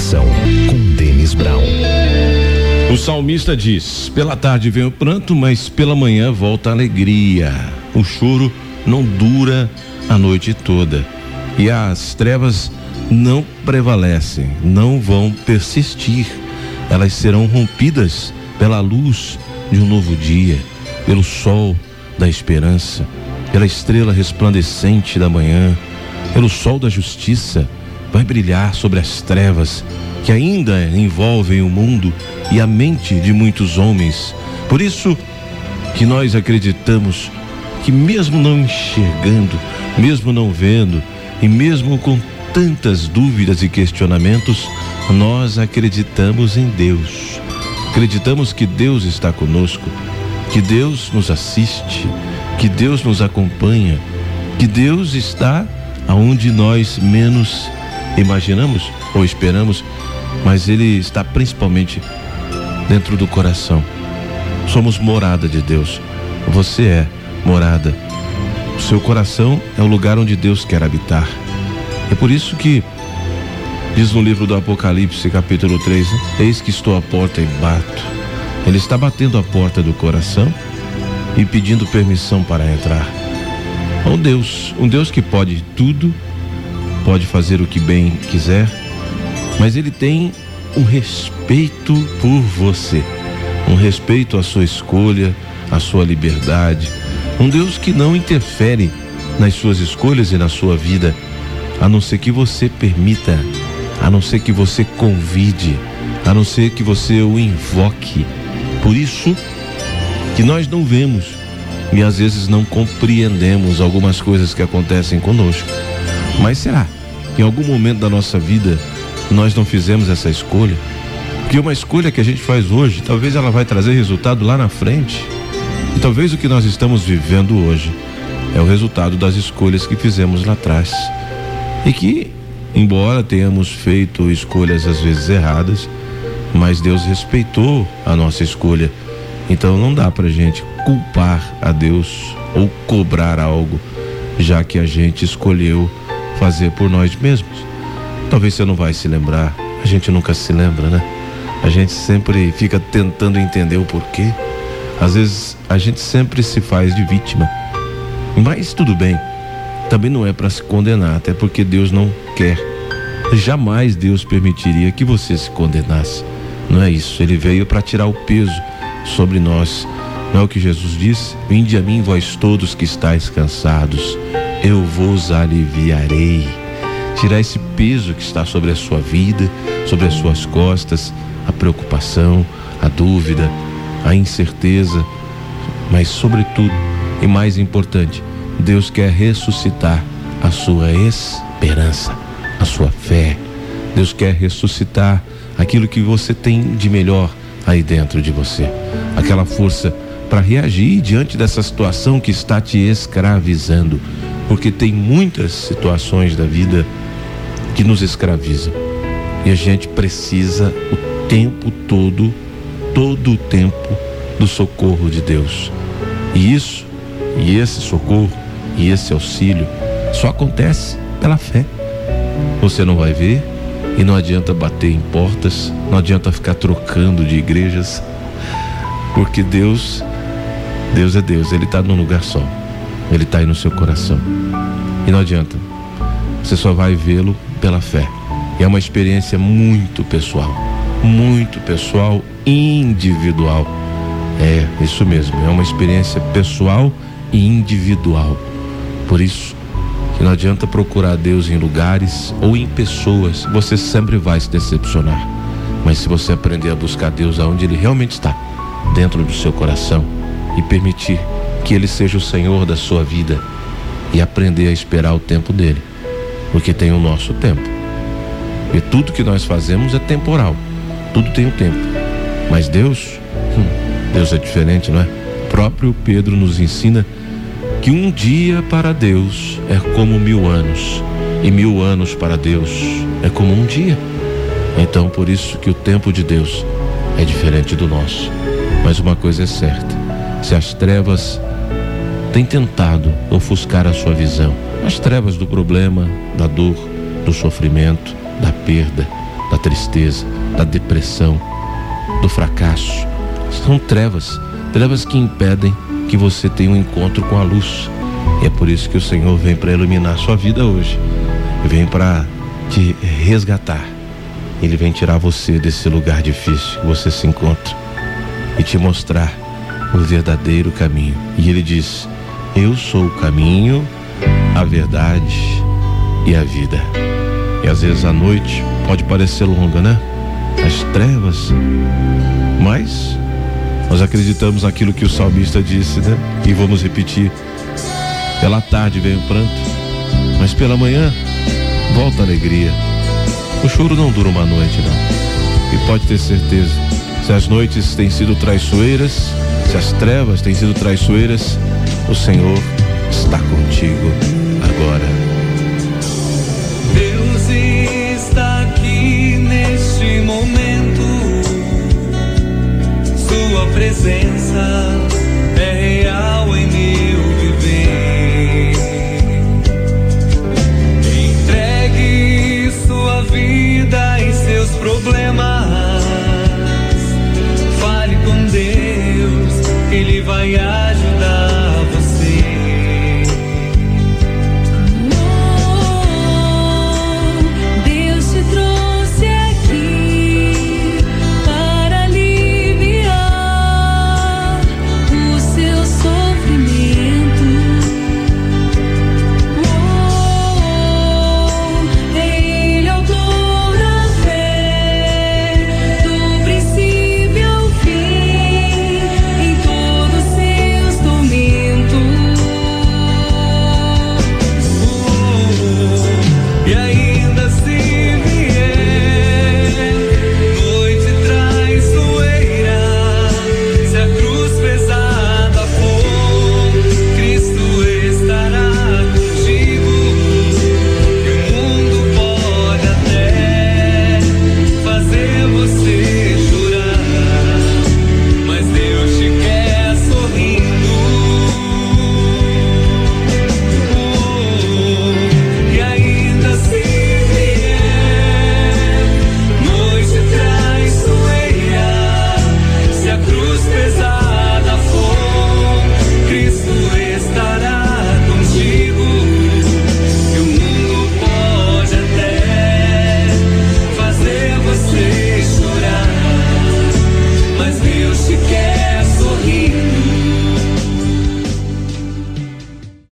Conexão com Denis Brown. O salmista diz: Pela tarde vem o pranto, mas pela manhã volta a alegria. O choro não dura a noite toda e as trevas não prevalecem, não vão persistir. Elas serão rompidas pela luz de um novo dia, pelo sol da esperança, pela estrela resplandecente da manhã, pelo sol da justiça. Vai brilhar sobre as trevas que ainda envolvem o mundo e a mente de muitos homens. Por isso que nós acreditamos que mesmo não enxergando, mesmo não vendo e mesmo com tantas dúvidas e questionamentos, nós acreditamos em Deus. Acreditamos que Deus está conosco, que Deus nos assiste, que Deus nos acompanha, que Deus está aonde nós menos imaginamos ou esperamos, mas Ele está principalmente dentro do coração. Somos morada de Deus. Você é morada. O seu coração é o lugar onde Deus quer habitar. É por isso que diz no livro do Apocalipse, capítulo 3, eis que estou à porta e bato. Ele está batendo a porta do coração e pedindo permissão para entrar. Um Deus, um Deus que pode tudo, pode fazer o que bem quiser, mas ele tem um respeito por você, um respeito à sua escolha, à sua liberdade, um Deus que não interfere nas suas escolhas e na sua vida, a não ser que você permita, a não ser que você convide, a não ser que você o invoque. Por isso que nós não vemos e às vezes não compreendemos algumas coisas que acontecem conosco. Mas será que em algum momento da nossa vida nós não fizemos essa escolha? Porque uma escolha que a gente faz hoje, talvez ela vai trazer resultado lá na frente. E talvez o que nós estamos vivendo hoje é o resultado das escolhas que fizemos lá atrás. E que, embora tenhamos feito escolhas às vezes erradas, mas Deus respeitou a nossa escolha. Então não dá pra gente culpar a Deus ou cobrar algo, já que a gente escolheu fazer por nós mesmos. Talvez você não vai se lembrar, a gente nunca se lembra, né? A gente sempre fica tentando entender o porquê. Às vezes a gente sempre se faz de vítima. Mas tudo bem. Também não é para se condenar, até porque Deus não quer. Jamais Deus permitiria que você se condenasse. Não é isso. Ele veio para tirar o peso sobre nós. Não é o que Jesus disse? Vinde a mim, vós todos que estáis cansados, eu vos aliviarei. Tirar esse peso que está sobre a sua vida, sobre as suas costas, a preocupação, a dúvida, a incerteza, mas sobretudo e mais importante, Deus quer ressuscitar a sua esperança, a sua fé. Deus quer ressuscitar aquilo que você tem de melhor aí dentro de você, aquela força para reagir diante dessa situação que está te escravizando, porque tem muitas situações da vida que nos escravizam. E a gente precisa o tempo todo, todo o tempo do socorro de Deus. E isso, e esse socorro, e esse auxílio só acontece pela fé. Você não vai ver e não adianta bater em portas, não adianta ficar trocando de igrejas, porque Deus, Deus é Deus, Ele está num lugar só, Ele está aí no seu coração. E não adianta, você só vai vê-lo pela fé. E é uma experiência muito pessoal, muito pessoal, individual. É, isso mesmo, é uma experiência pessoal e individual. Por isso, que não adianta procurar Deus em lugares ou em pessoas, você sempre vai se decepcionar. Mas se você aprender a buscar Deus aonde Ele realmente está, dentro do seu coração, e permitir que Ele seja o Senhor da sua vida, e aprender a esperar o tempo dele, porque tem o nosso tempo. E tudo que nós fazemos é temporal, tudo tem um tempo. Mas Deus, hum, Deus é diferente, não é? O próprio Pedro nos ensina que um dia para Deus é como mil anos, e mil anos para Deus é como um dia. Então, por isso que o tempo de Deus é diferente do nosso. Mas uma coisa é certa: se as trevas têm tentado ofuscar a sua visão, as trevas do problema, da dor, do sofrimento, da perda, da tristeza, da depressão, do fracasso. São trevas, trevas que impedem que você tenha um encontro com a luz. E é por isso que o Senhor vem para iluminar sua vida hoje. Vem para te resgatar. Ele vem tirar você desse lugar difícil que você se encontra e te mostrar o verdadeiro caminho. E ele diz: Eu sou o caminho, a verdade e a vida. E às vezes a noite pode parecer longa, né? As trevas, mas nós acreditamos naquilo que o salmista disse, né? E vamos repetir. Pela tarde vem o pranto, mas pela manhã volta a alegria. O choro não dura uma noite, não. E pode ter certeza, se as noites têm sido traiçoeiras, se as trevas têm sido traiçoeiras, o Senhor está contigo.